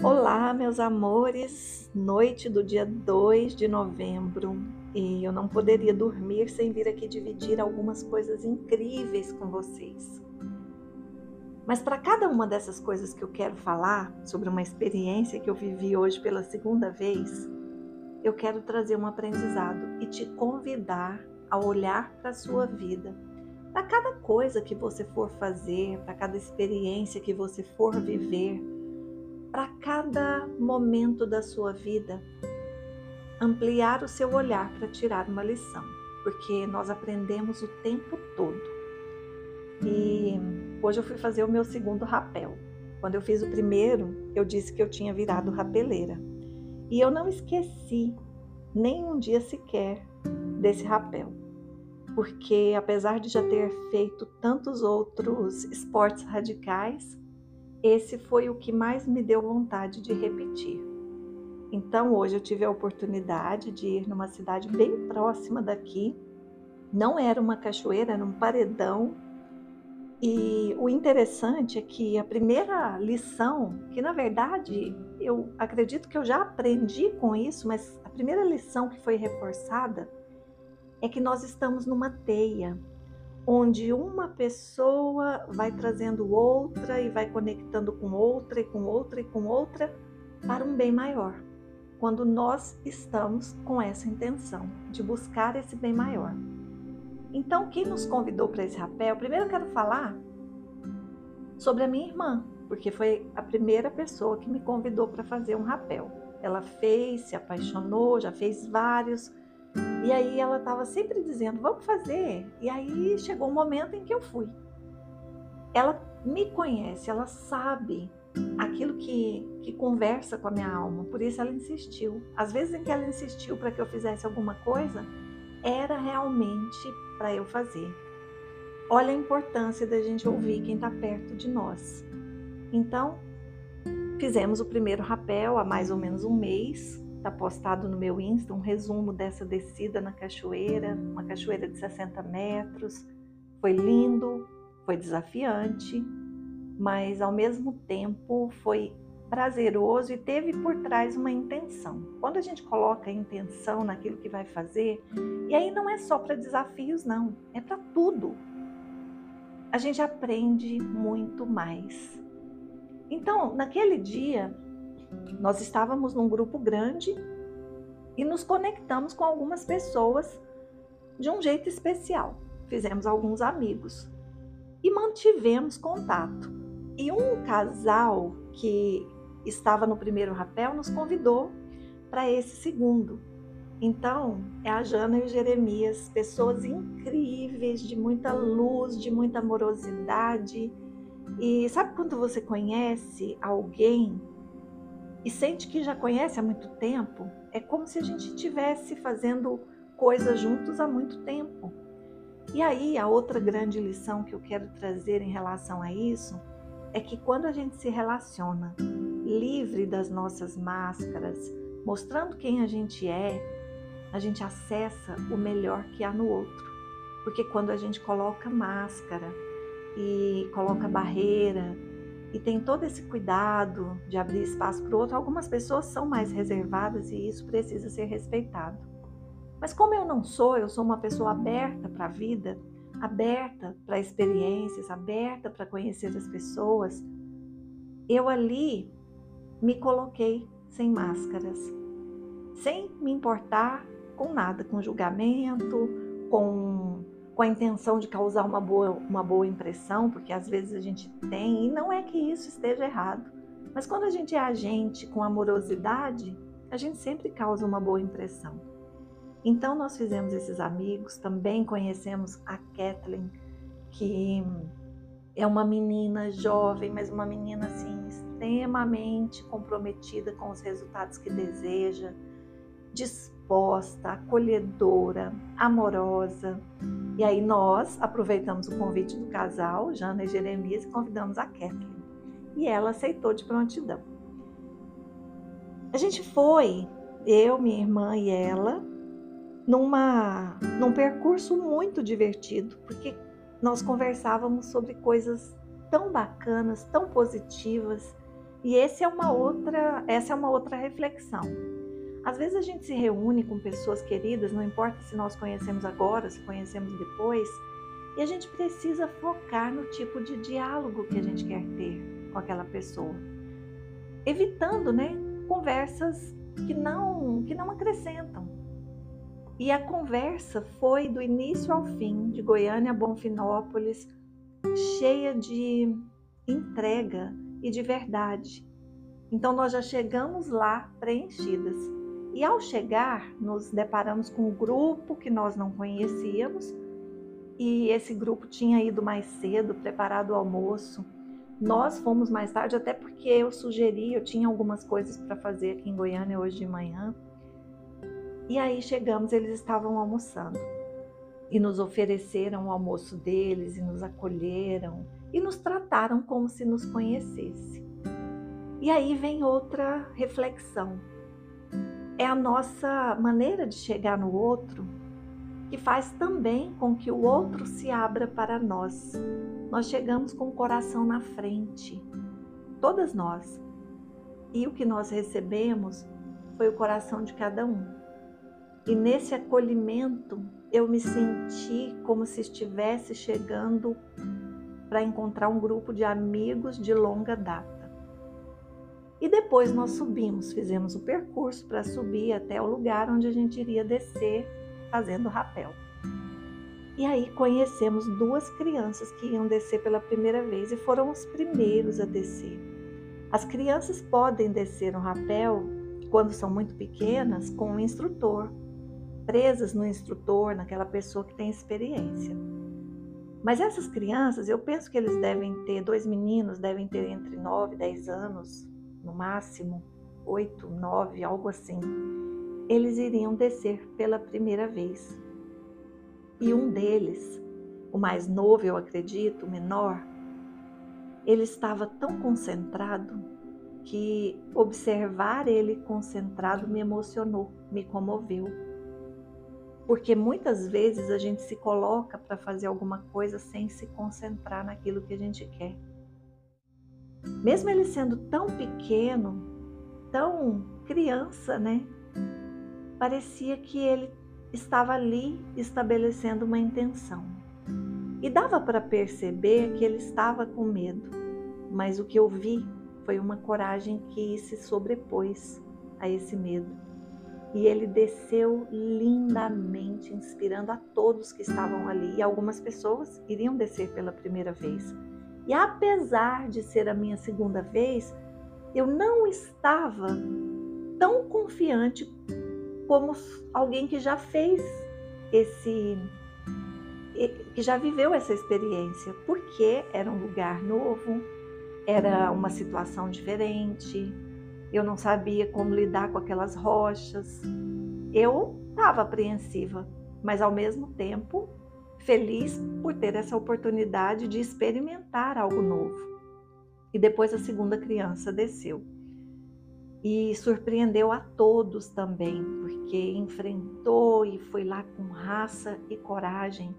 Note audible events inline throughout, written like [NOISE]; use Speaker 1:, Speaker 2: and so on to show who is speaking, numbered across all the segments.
Speaker 1: Olá, meus amores, noite do dia 2 de novembro e eu não poderia dormir sem vir aqui dividir algumas coisas incríveis com vocês. Mas para cada uma dessas coisas que eu quero falar, sobre uma experiência que eu vivi hoje pela segunda vez, eu quero trazer um aprendizado e te convidar a olhar para a sua vida. Para cada coisa que você for fazer, para cada experiência que você for viver, para cada momento da sua vida, ampliar o seu olhar para tirar uma lição, porque nós aprendemos o tempo todo. E hoje eu fui fazer o meu segundo rapel. Quando eu fiz o primeiro, eu disse que eu tinha virado rapeleira. E eu não esqueci nem um dia sequer desse rapel. Porque apesar de já ter feito tantos outros esportes radicais, esse foi o que mais me deu vontade de repetir. Então hoje eu tive a oportunidade de ir numa cidade bem próxima daqui. Não era uma cachoeira, era um paredão. E o interessante é que a primeira lição, que na verdade eu acredito que eu já aprendi com isso, mas a primeira lição que foi reforçada é que nós estamos numa teia onde uma pessoa vai trazendo outra e vai conectando com outra e com outra e com outra para um bem maior. Quando nós estamos com essa intenção de buscar esse bem maior. Então, quem nos convidou para esse rapel? Primeiro eu quero falar sobre a minha irmã, porque foi a primeira pessoa que me convidou para fazer um rapel. Ela fez, se apaixonou, já fez vários, e aí ela estava sempre dizendo, vamos fazer. E aí chegou um momento em que eu fui. Ela me conhece, ela sabe aquilo que, que conversa com a minha alma, por isso ela insistiu. Às vezes em que ela insistiu para que eu fizesse alguma coisa, era realmente para eu fazer. Olha a importância da gente ouvir quem está perto de nós. Então, fizemos o primeiro rapel há mais ou menos um mês, Está postado no meu Insta um resumo dessa descida na cachoeira, uma cachoeira de 60 metros. Foi lindo, foi desafiante, mas ao mesmo tempo foi prazeroso e teve por trás uma intenção. Quando a gente coloca a intenção naquilo que vai fazer, e aí não é só para desafios, não, é para tudo. A gente aprende muito mais. Então, naquele dia, nós estávamos num grupo grande e nos conectamos com algumas pessoas de um jeito especial. Fizemos alguns amigos e mantivemos contato. E um casal que estava no primeiro rapel nos convidou para esse segundo. Então, é a Jana e o Jeremias, pessoas incríveis, de muita luz, de muita amorosidade. E sabe quando você conhece alguém e sente que já conhece há muito tempo, é como se a gente estivesse fazendo coisas juntos há muito tempo. E aí, a outra grande lição que eu quero trazer em relação a isso é que quando a gente se relaciona livre das nossas máscaras, mostrando quem a gente é, a gente acessa o melhor que há no outro. Porque quando a gente coloca máscara e coloca barreira, e tem todo esse cuidado de abrir espaço para o outro. Algumas pessoas são mais reservadas e isso precisa ser respeitado. Mas como eu não sou, eu sou uma pessoa aberta para a vida, aberta para experiências, aberta para conhecer as pessoas, eu ali me coloquei sem máscaras, sem me importar com nada, com julgamento, com com a intenção de causar uma boa, uma boa impressão, porque às vezes a gente tem, e não é que isso esteja errado, mas quando a gente é agente com amorosidade, a gente sempre causa uma boa impressão. Então nós fizemos esses amigos, também conhecemos a Kathleen, que é uma menina jovem, mas uma menina assim extremamente comprometida com os resultados que deseja, disposta, acolhedora, amorosa. E aí nós aproveitamos o convite do casal, Jana e Jeremias, e convidamos a Kathleen. E ela aceitou de prontidão. A gente foi, eu, minha irmã e ela, numa, num percurso muito divertido, porque nós conversávamos sobre coisas tão bacanas, tão positivas, E esse é uma outra, essa é uma outra reflexão. Às vezes a gente se reúne com pessoas queridas, não importa se nós conhecemos agora, se conhecemos depois, e a gente precisa focar no tipo de diálogo que a gente quer ter com aquela pessoa, evitando, né, conversas que não que não acrescentam. E a conversa foi do início ao fim, de Goiânia a Bonfinópolis, cheia de entrega e de verdade. Então nós já chegamos lá preenchidas. E ao chegar, nos deparamos com um grupo que nós não conhecíamos, e esse grupo tinha ido mais cedo, preparado o almoço. Nós fomos mais tarde, até porque eu sugeri, eu tinha algumas coisas para fazer aqui em Goiânia hoje de manhã. E aí chegamos, eles estavam almoçando e nos ofereceram o almoço deles e nos acolheram e nos trataram como se nos conhecesse. E aí vem outra reflexão. É a nossa maneira de chegar no outro que faz também com que o outro se abra para nós. Nós chegamos com o coração na frente, todas nós. E o que nós recebemos foi o coração de cada um. E nesse acolhimento eu me senti como se estivesse chegando para encontrar um grupo de amigos de longa data. E depois nós subimos, fizemos o percurso para subir até o lugar onde a gente iria descer fazendo rapel. E aí conhecemos duas crianças que iam descer pela primeira vez e foram os primeiros a descer. As crianças podem descer no rapel quando são muito pequenas com um instrutor, presas no instrutor, naquela pessoa que tem experiência. Mas essas crianças, eu penso que eles devem ter, dois meninos devem ter entre 9 e 10 anos, no máximo, 8, 9, algo assim eles iriam descer pela primeira vez. E um deles, o mais novo, eu acredito, o menor, ele estava tão concentrado que observar ele concentrado me emocionou, me comoveu. Porque muitas vezes a gente se coloca para fazer alguma coisa sem se concentrar naquilo que a gente quer. Mesmo ele sendo tão pequeno, tão criança, né? parecia que ele estava ali estabelecendo uma intenção. E dava para perceber que ele estava com medo, mas o que eu vi foi uma coragem que se sobrepôs a esse medo. E ele desceu lindamente, inspirando a todos que estavam ali. E algumas pessoas iriam descer pela primeira vez. E apesar de ser a minha segunda vez, eu não estava tão confiante como alguém que já fez esse que já viveu essa experiência, porque era um lugar novo, era uma situação diferente, eu não sabia como lidar com aquelas rochas. Eu estava apreensiva, mas ao mesmo tempo feliz por ter essa oportunidade de experimentar algo novo. E depois a segunda criança desceu e surpreendeu a todos também, porque enfrentou e foi lá com raça e coragem.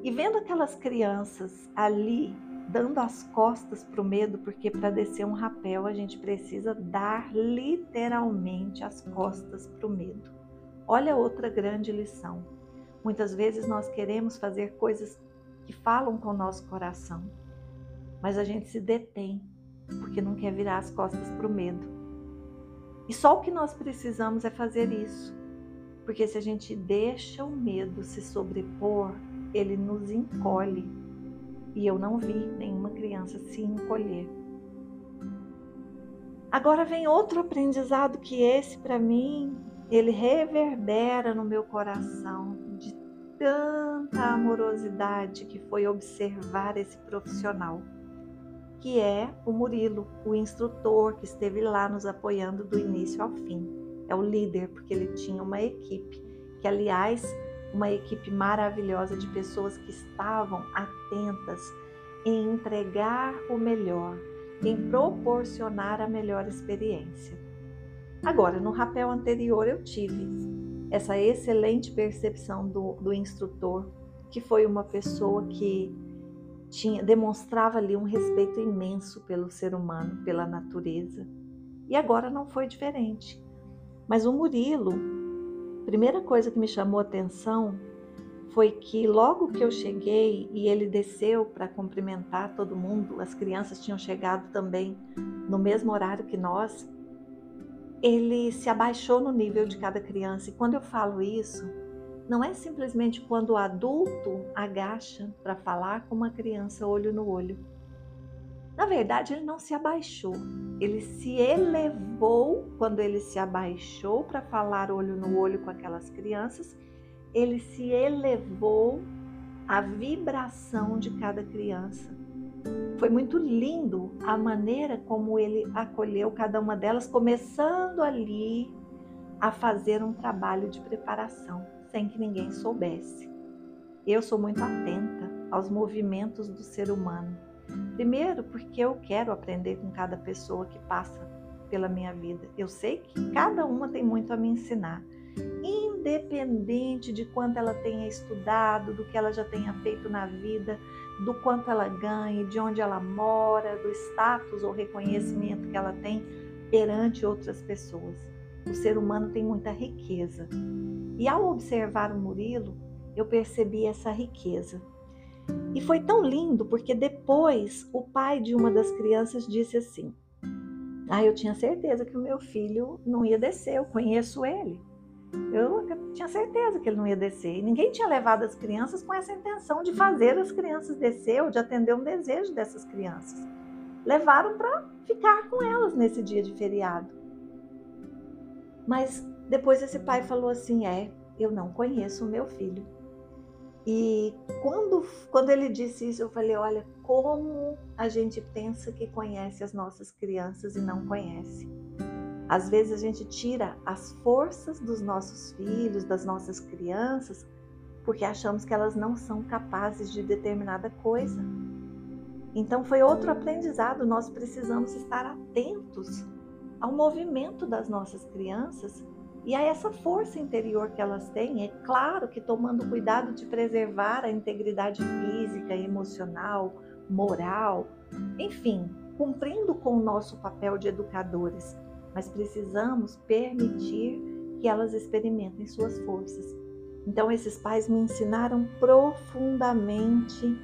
Speaker 1: E vendo aquelas crianças ali dando as costas para o medo, porque para descer um rapel a gente precisa dar literalmente as costas para o medo. Olha outra grande lição. Muitas vezes nós queremos fazer coisas que falam com o nosso coração, mas a gente se detém porque não quer virar as costas para o medo. E só o que nós precisamos é fazer isso. Porque se a gente deixa o medo se sobrepor, ele nos encolhe. E eu não vi nenhuma criança se encolher. Agora vem outro aprendizado que esse para mim, ele reverbera no meu coração tanta amorosidade que foi observar esse profissional que é o Murilo, o instrutor que esteve lá nos apoiando do início ao fim. É o líder, porque ele tinha uma equipe, que aliás, uma equipe maravilhosa de pessoas que estavam atentas em entregar o melhor, em proporcionar a melhor experiência. Agora, no rapel anterior, eu tive essa excelente percepção do, do instrutor, que foi uma pessoa que tinha, demonstrava ali um respeito imenso pelo ser humano, pela natureza. E agora não foi diferente. Mas o Murilo, primeira coisa que me chamou a atenção foi que logo que eu cheguei e ele desceu para cumprimentar todo mundo, as crianças tinham chegado também no mesmo horário que nós, ele se abaixou no nível de cada criança. E quando eu falo isso, não é simplesmente quando o adulto agacha para falar com uma criança olho no olho. Na verdade, ele não se abaixou, ele se elevou quando ele se abaixou para falar olho no olho com aquelas crianças, ele se elevou à vibração de cada criança. Foi muito lindo a maneira como ele acolheu cada uma delas, começando ali a fazer um trabalho de preparação sem que ninguém soubesse. Eu sou muito atenta aos movimentos do ser humano. Primeiro, porque eu quero aprender com cada pessoa que passa pela minha vida. Eu sei que cada uma tem muito a me ensinar, independente de quanto ela tenha estudado, do que ela já tenha feito na vida, do quanto ela ganha, de onde ela mora, do status ou reconhecimento que ela tem perante outras pessoas. O ser humano tem muita riqueza e ao observar o Murilo, eu percebi essa riqueza. E foi tão lindo porque depois o pai de uma das crianças disse assim: Ah, eu tinha certeza que o meu filho não ia descer, eu conheço ele. Eu tinha certeza que ele não ia descer. E ninguém tinha levado as crianças com essa intenção de fazer as crianças descer ou de atender um desejo dessas crianças. Levaram para ficar com elas nesse dia de feriado. Mas depois esse pai falou assim: É, eu não conheço o meu filho. E quando, quando ele disse isso, eu falei: Olha, como a gente pensa que conhece as nossas crianças e não conhece. Às vezes a gente tira as forças dos nossos filhos, das nossas crianças, porque achamos que elas não são capazes de determinada coisa. Então foi outro aprendizado, nós precisamos estar atentos ao movimento das nossas crianças e a essa força interior que elas têm, é claro que tomando cuidado de preservar a integridade física, emocional, moral, enfim, cumprindo com o nosso papel de educadores, mas precisamos permitir que elas experimentem suas forças. Então, esses pais me ensinaram profundamente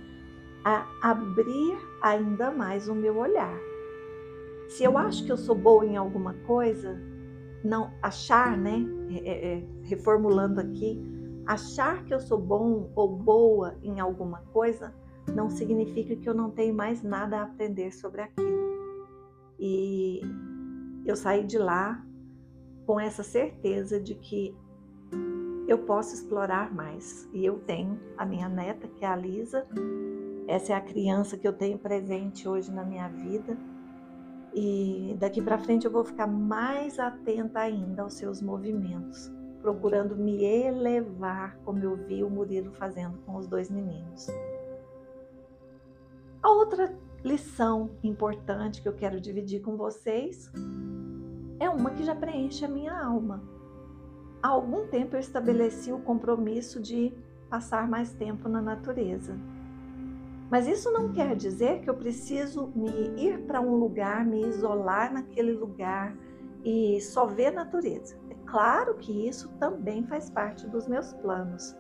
Speaker 1: a abrir ainda mais o meu olhar. Se eu acho que eu sou boa em alguma coisa, não achar, né? É, é, é, reformulando aqui, achar que eu sou bom ou boa em alguma coisa não significa que eu não tenho mais nada a aprender sobre aquilo. E eu saí de lá com essa certeza de que eu posso explorar mais. E eu tenho a minha neta, que é a Lisa. Essa é a criança que eu tenho presente hoje na minha vida e daqui para frente eu vou ficar mais atenta ainda aos seus movimentos, procurando me elevar, como eu vi o Murilo fazendo com os dois meninos. A outra lição importante que eu quero dividir com vocês é uma que já preenche a minha alma. Há algum tempo eu estabeleci o compromisso de passar mais tempo na natureza. Mas isso não quer dizer que eu preciso me ir para um lugar, me isolar naquele lugar e só ver natureza. É claro que isso também faz parte dos meus planos,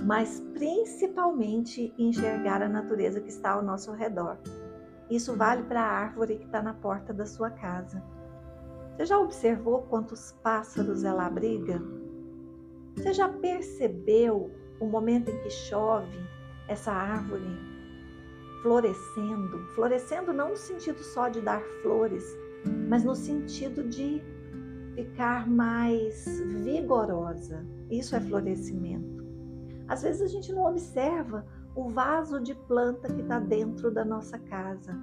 Speaker 1: mas principalmente enxergar a natureza que está ao nosso redor. Isso vale para a árvore que está na porta da sua casa. Você já observou quantos pássaros ela abriga? Você já percebeu o momento em que chove essa árvore florescendo. Florescendo não no sentido só de dar flores, mas no sentido de ficar mais vigorosa. Isso é florescimento. Às vezes a gente não observa o vaso de planta que está dentro da nossa casa.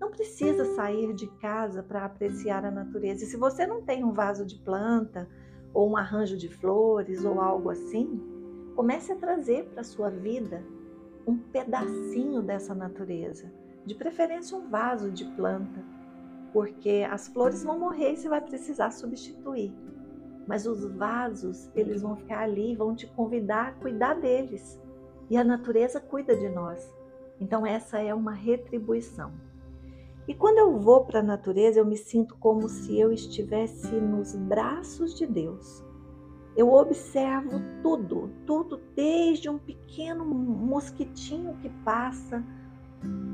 Speaker 1: Não precisa sair de casa para apreciar a natureza. E se você não tem um vaso de planta, ou um arranjo de flores, ou algo assim, comece a trazer para a sua vida um pedacinho dessa natureza, de preferência um vaso de planta, porque as flores vão morrer e você vai precisar substituir. Mas os vasos, eles vão ficar ali, vão te convidar a cuidar deles. E a natureza cuida de nós. Então, essa é uma retribuição. E quando eu vou para a natureza, eu me sinto como se eu estivesse nos braços de Deus. Eu observo tudo, tudo, desde um pequeno mosquitinho que passa,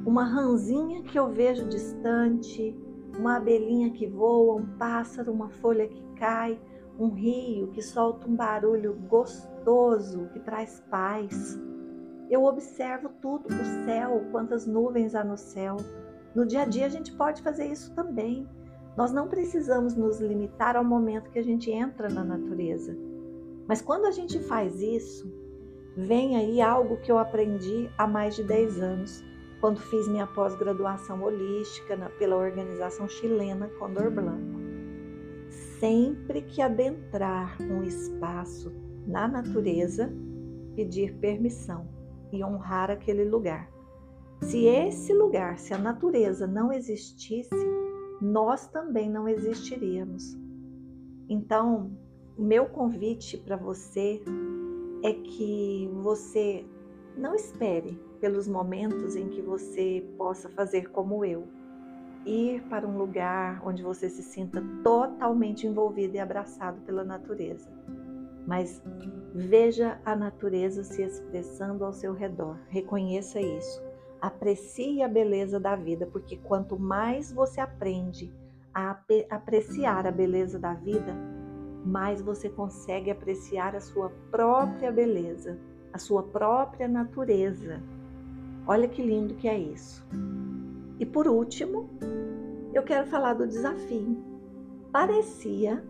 Speaker 1: uma ranzinha que eu vejo distante, uma abelhinha que voa, um pássaro, uma folha que cai, um rio que solta um barulho gostoso que traz paz. Eu observo tudo, o céu, quantas nuvens há no céu. No dia a dia a gente pode fazer isso também. Nós não precisamos nos limitar ao momento que a gente entra na natureza. Mas quando a gente faz isso, vem aí algo que eu aprendi há mais de 10 anos quando fiz minha pós-graduação holística pela organização chilena Condor Blanco. Sempre que adentrar um espaço na natureza, pedir permissão e honrar aquele lugar. Se esse lugar, se a natureza não existisse, nós também não existiríamos. Então, o meu convite para você é que você não espere pelos momentos em que você possa fazer como eu, ir para um lugar onde você se sinta totalmente envolvido e abraçado pela natureza. Mas veja a natureza se expressando ao seu redor, reconheça isso. Aprecie a beleza da vida, porque quanto mais você aprende a apreciar a beleza da vida, mais você consegue apreciar a sua própria beleza, a sua própria natureza. Olha que lindo que é isso. E por último, eu quero falar do desafio. Parecia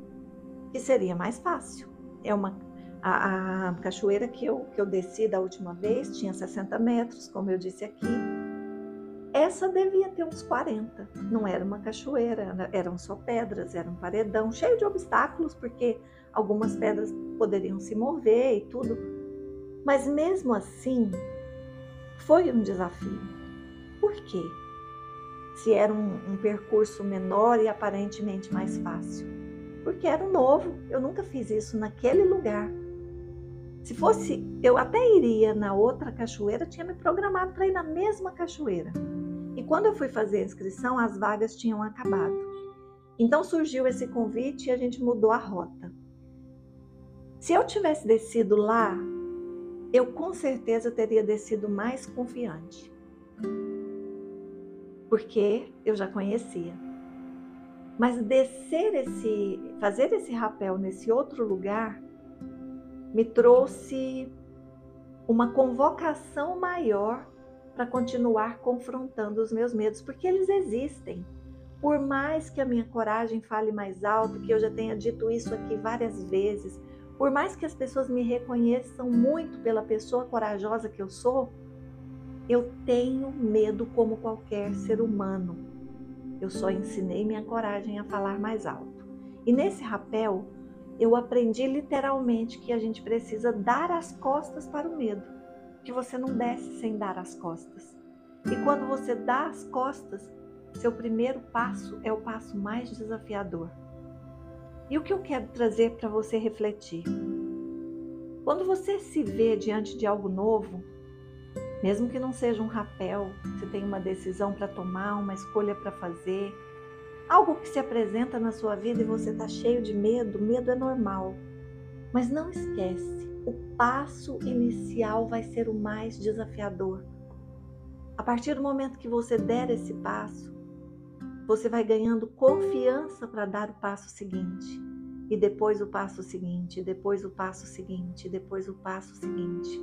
Speaker 1: que seria mais fácil. É uma a, a, cachoeira que eu, que eu desci da última vez tinha 60 metros, como eu disse aqui. Essa devia ter uns 40. Não era uma cachoeira, eram só pedras, era um paredão cheio de obstáculos, porque algumas pedras poderiam se mover e tudo. Mas mesmo assim, foi um desafio. Por quê? Se era um, um percurso menor e aparentemente mais fácil. Porque era novo, eu nunca fiz isso naquele lugar. Se fosse, eu até iria na outra cachoeira, tinha me programado para ir na mesma cachoeira. E quando eu fui fazer a inscrição, as vagas tinham acabado. Então surgiu esse convite e a gente mudou a rota. Se eu tivesse descido lá eu com certeza teria descido mais confiante. Porque eu já conhecia. Mas descer esse, fazer esse rapel nesse outro lugar me trouxe uma convocação maior para continuar confrontando os meus medos, porque eles existem. Por mais que a minha coragem fale mais alto, que eu já tenha dito isso aqui várias vezes, por mais que as pessoas me reconheçam muito pela pessoa corajosa que eu sou, eu tenho medo como qualquer ser humano. Eu só ensinei minha coragem a falar mais alto. E nesse rapel, eu aprendi literalmente que a gente precisa dar as costas para o medo, que você não desce sem dar as costas. E quando você dá as costas, seu primeiro passo é o passo mais desafiador. E o que eu quero trazer para você refletir? Quando você se vê diante de algo novo, mesmo que não seja um rapel, você tem uma decisão para tomar, uma escolha para fazer, algo que se apresenta na sua vida e você está cheio de medo, medo é normal. Mas não esquece, o passo inicial vai ser o mais desafiador. A partir do momento que você der esse passo, você vai ganhando confiança para dar o passo seguinte. E depois o passo seguinte, depois o passo seguinte, depois o passo seguinte.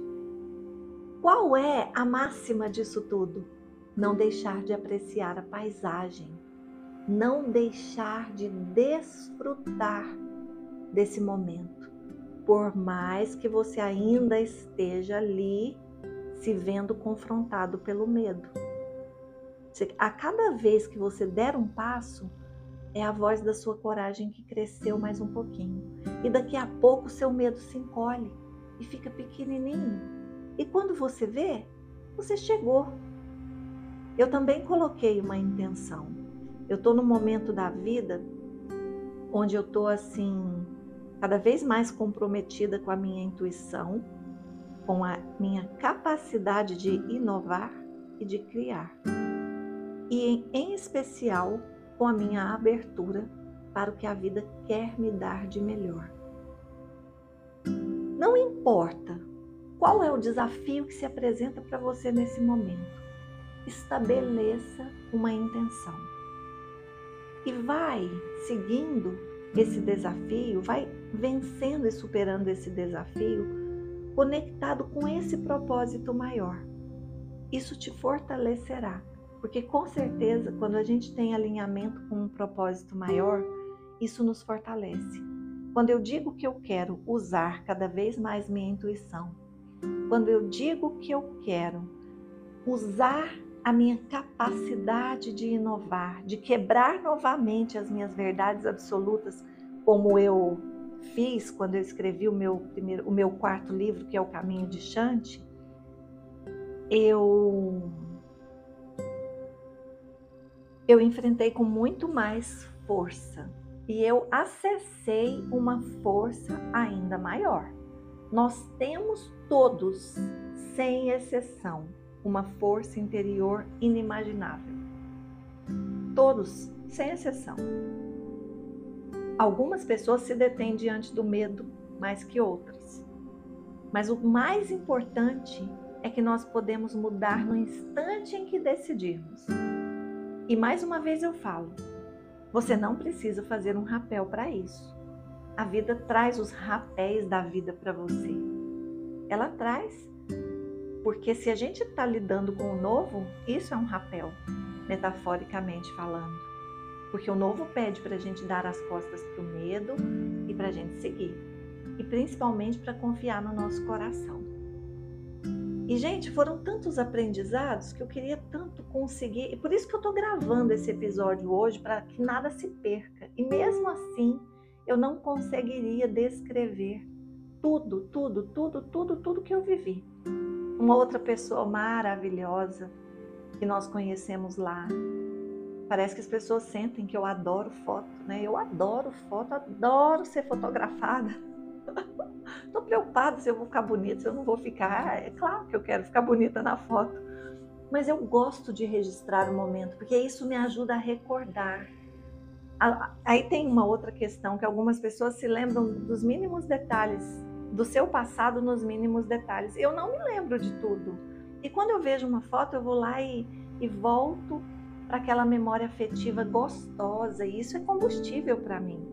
Speaker 1: Qual é a máxima disso tudo? Não deixar de apreciar a paisagem, não deixar de desfrutar desse momento, por mais que você ainda esteja ali se vendo confrontado pelo medo. A cada vez que você der um passo, é a voz da sua coragem que cresceu mais um pouquinho. E daqui a pouco seu medo se encolhe e fica pequenininho. E quando você vê, você chegou. Eu também coloquei uma intenção. Eu estou no momento da vida onde eu estou assim, cada vez mais comprometida com a minha intuição, com a minha capacidade de inovar e de criar. E em especial com a minha abertura para o que a vida quer me dar de melhor. Não importa qual é o desafio que se apresenta para você nesse momento, estabeleça uma intenção. E vai seguindo esse desafio, vai vencendo e superando esse desafio, conectado com esse propósito maior. Isso te fortalecerá, porque com certeza, quando a gente tem alinhamento com um propósito maior, isso nos fortalece. Quando eu digo que eu quero usar cada vez mais minha intuição, quando eu digo que eu quero usar a minha capacidade de inovar, de quebrar novamente as minhas verdades absolutas, como eu fiz quando eu escrevi o meu primeiro, o meu quarto livro, que é o Caminho de Chante, eu eu enfrentei com muito mais força e eu acessei uma força ainda maior. Nós temos todos, sem exceção, uma força interior inimaginável. Todos, sem exceção. Algumas pessoas se detêm diante do medo mais que outras. Mas o mais importante é que nós podemos mudar no instante em que decidirmos. E mais uma vez eu falo, você não precisa fazer um rapel para isso. A vida traz os rapéis da vida para você. Ela traz porque se a gente está lidando com o novo, isso é um rapel, metaforicamente falando. Porque o novo pede para a gente dar as costas para o medo e para a gente seguir. E principalmente para confiar no nosso coração. E, gente, foram tantos aprendizados que eu queria tanto conseguir. E por isso que eu estou gravando esse episódio hoje, para que nada se perca. E mesmo assim, eu não conseguiria descrever tudo, tudo, tudo, tudo, tudo que eu vivi uma outra pessoa maravilhosa que nós conhecemos lá. Parece que as pessoas sentem que eu adoro foto, né? Eu adoro foto, adoro ser fotografada. [LAUGHS] Tô preocupada se eu vou ficar bonita, se eu não vou ficar. É claro que eu quero ficar bonita na foto, mas eu gosto de registrar o momento, porque isso me ajuda a recordar. Aí tem uma outra questão que algumas pessoas se lembram dos mínimos detalhes do seu passado nos mínimos detalhes. Eu não me lembro de tudo. E quando eu vejo uma foto, eu vou lá e, e volto para aquela memória afetiva gostosa, e isso é combustível para mim.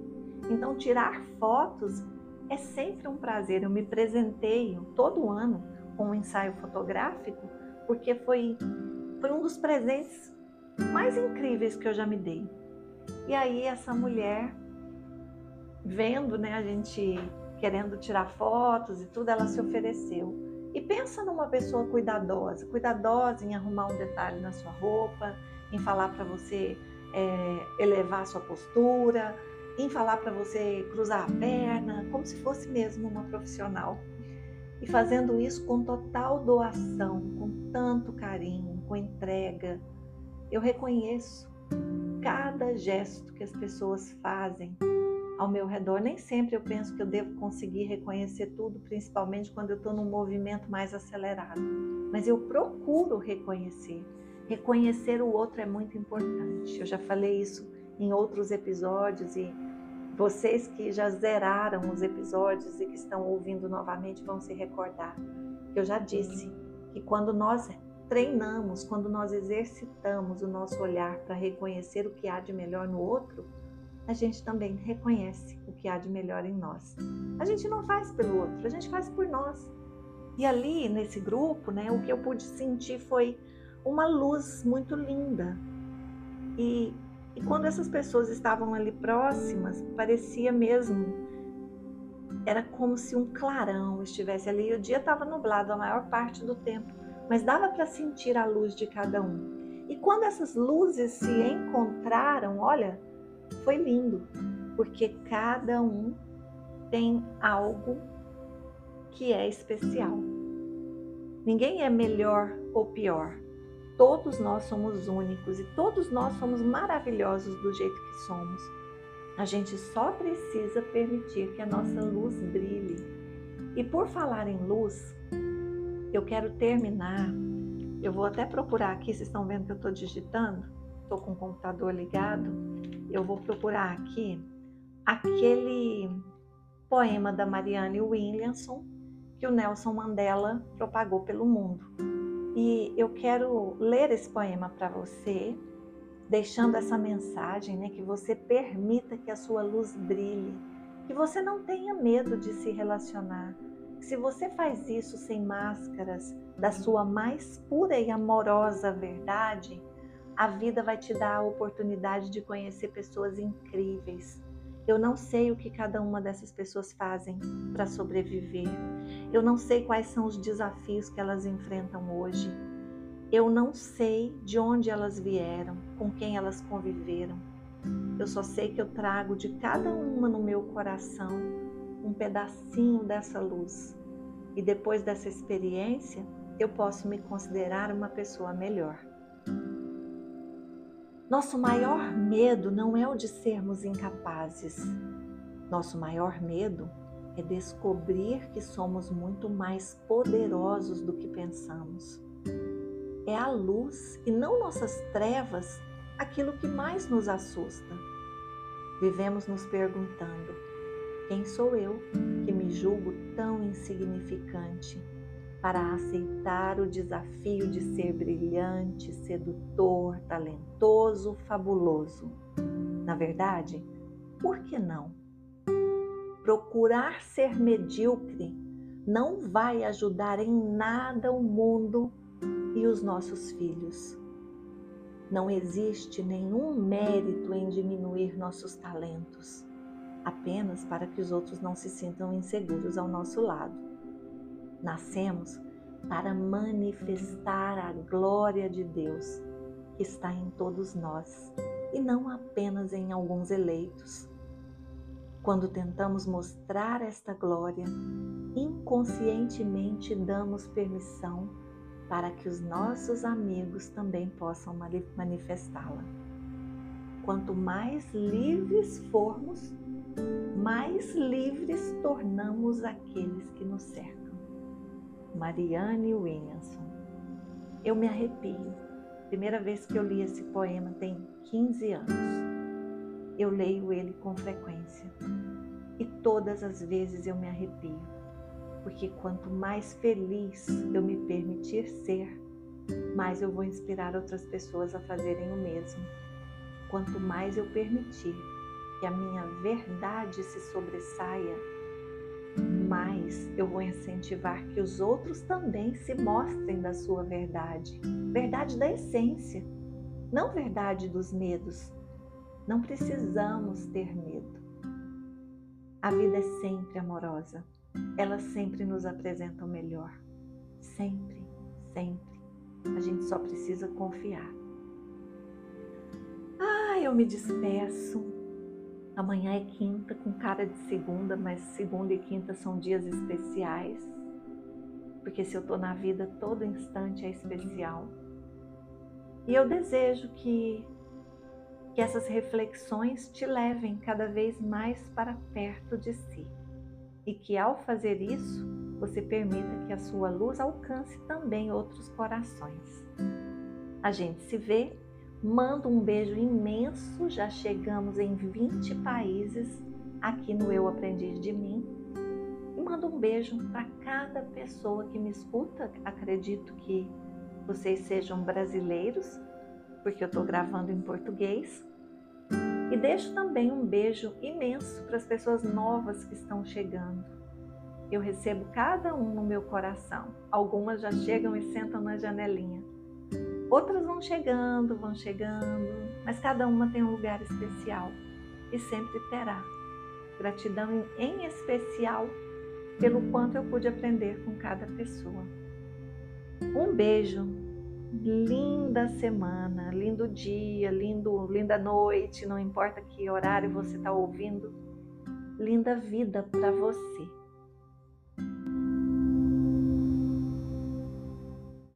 Speaker 1: Então, tirar fotos é sempre um prazer. Eu me presenteio todo ano com um ensaio fotográfico, porque foi, foi um dos presentes mais incríveis que eu já me dei. E aí, essa mulher, vendo né, a gente querendo tirar fotos e tudo, ela se ofereceu. E pensa numa pessoa cuidadosa, cuidadosa em arrumar um detalhe na sua roupa, em falar para você é, elevar a sua postura, em falar para você cruzar a perna, como se fosse mesmo uma profissional. E fazendo isso com total doação, com tanto carinho, com entrega. Eu reconheço cada gesto que as pessoas fazem ao meu redor. Nem sempre eu penso que eu devo conseguir reconhecer tudo, principalmente quando eu estou num movimento mais acelerado. Mas eu procuro reconhecer. Reconhecer o outro é muito importante. Eu já falei isso em outros episódios e vocês que já zeraram os episódios e que estão ouvindo novamente vão se recordar eu já disse que quando nós treinamos, quando nós exercitamos o nosso olhar para reconhecer o que há de melhor no outro, a gente também reconhece o que há de melhor em nós. A gente não faz pelo outro, a gente faz por nós. E ali nesse grupo, né, o que eu pude sentir foi uma luz muito linda. E, e quando essas pessoas estavam ali próximas, parecia mesmo era como se um clarão estivesse ali. O dia estava nublado a maior parte do tempo, mas dava para sentir a luz de cada um. E quando essas luzes se encontraram, olha, foi lindo, porque cada um tem algo que é especial. Ninguém é melhor ou pior. Todos nós somos únicos e todos nós somos maravilhosos do jeito que somos. A gente só precisa permitir que a nossa luz brilhe. E por falar em luz, eu quero terminar Eu vou até procurar aqui, vocês estão vendo que eu estou digitando? Estou com o computador ligado. Eu vou procurar aqui aquele poema da Marianne Williamson que o Nelson Mandela propagou pelo mundo. E eu quero ler esse poema para você, deixando essa mensagem, né, que você permita que a sua luz brilhe, que você não tenha medo de se relacionar. Se você faz isso sem máscaras, da sua mais pura e amorosa verdade, a vida vai te dar a oportunidade de conhecer pessoas incríveis, eu não sei o que cada uma dessas pessoas fazem para sobreviver. Eu não sei quais são os desafios que elas enfrentam hoje. Eu não sei de onde elas vieram, com quem elas conviveram. Eu só sei que eu trago de cada uma no meu coração um pedacinho dessa luz. E depois dessa experiência, eu posso me considerar uma pessoa melhor. Nosso maior medo não é o de sermos incapazes. Nosso maior medo é descobrir que somos muito mais poderosos do que pensamos. É a luz e não nossas trevas aquilo que mais nos assusta. Vivemos nos perguntando: quem sou eu que me julgo tão insignificante? Para aceitar o desafio de ser brilhante, sedutor, talentoso, fabuloso. Na verdade, por que não? Procurar ser medíocre não vai ajudar em nada o mundo e os nossos filhos. Não existe nenhum mérito em diminuir nossos talentos, apenas para que os outros não se sintam inseguros ao nosso lado. Nascemos para manifestar a glória de Deus que está em todos nós e não apenas em alguns eleitos. Quando tentamos mostrar esta glória, inconscientemente damos permissão para que os nossos amigos também possam manifestá-la. Quanto mais livres formos, mais livres tornamos aqueles que nos cercam. Marianne Williamson. Eu me arrepio. Primeira vez que eu li esse poema tem 15 anos. Eu leio ele com frequência e todas as vezes eu me arrepio, porque quanto mais feliz eu me permitir ser, mais eu vou inspirar outras pessoas a fazerem o mesmo. Quanto mais eu permitir que a minha verdade se sobressaia, mais eu vou incentivar que os outros também se mostrem da sua verdade, verdade da essência, não verdade dos medos. Não precisamos ter medo. A vida é sempre amorosa. Ela sempre nos apresenta o melhor. Sempre, sempre. A gente só precisa confiar. Ah, eu me despeço Amanhã é quinta com cara de segunda, mas segunda e quinta são dias especiais. Porque se eu estou na vida, todo instante é especial. E eu desejo que, que essas reflexões te levem cada vez mais para perto de si. E que ao fazer isso, você permita que a sua luz alcance também outros corações. A gente se vê Mando um beijo imenso, já chegamos em 20 países aqui no Eu Aprendi de Mim. E mando um beijo para cada pessoa que me escuta. Acredito que vocês sejam brasileiros, porque eu estou gravando em português. E deixo também um beijo imenso para as pessoas novas que estão chegando. Eu recebo cada um no meu coração. Algumas já chegam e sentam na janelinha. Outras vão chegando, vão chegando, mas cada uma tem um lugar especial e sempre terá. Gratidão em especial pelo quanto eu pude aprender com cada pessoa. Um beijo, linda semana, lindo dia, lindo, linda noite, não importa que horário você está ouvindo, linda vida para você.